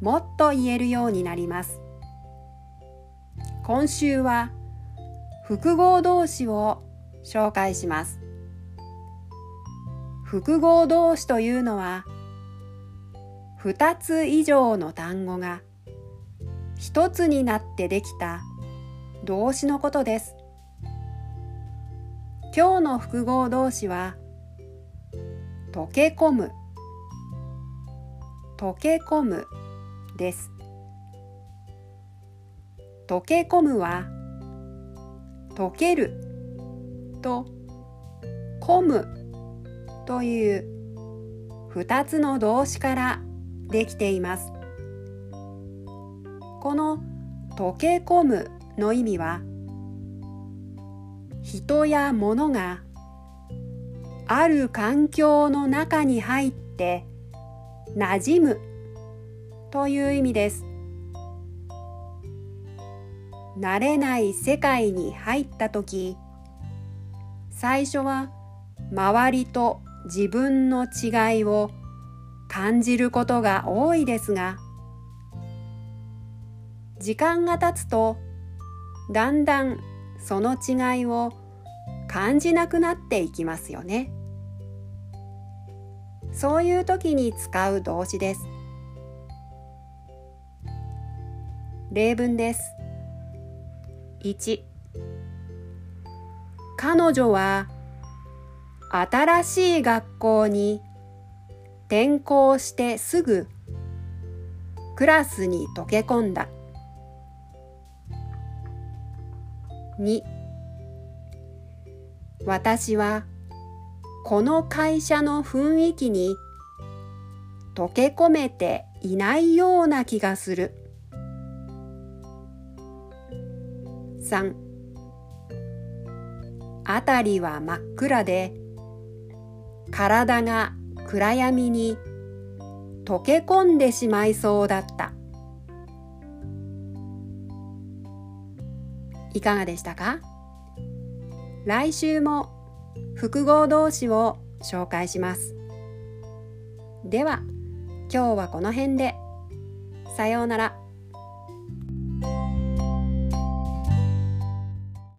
もっと言えるようになります。今週は複合動詞を紹介します。複合動詞というのは2つ以上の単語が1つになってできた動詞のことです。今日の複合動詞は溶け込む。溶け込む。です。溶け込むは溶けると込むという2つの動詞からできています。この溶け込むの意味は人や物がある環境の中に入って馴染むという意味です。慣れない世界に入った時最初は周りと自分の違いを感じることが多いですが時間が経つとだんだんその違いを感じなくなっていきますよね。そういう時に使う動詞です。例文です。1彼女は新しい学校に転校してすぐクラスに溶け込んだ。2私はこの会社の雰囲気に溶け込めていないような気がする。3辺りは真っ暗で体が暗闇に溶け込んでしまいそうだった。いかがでしたか？来週も複合動詞を紹介します。では今日はこの辺で。さようなら。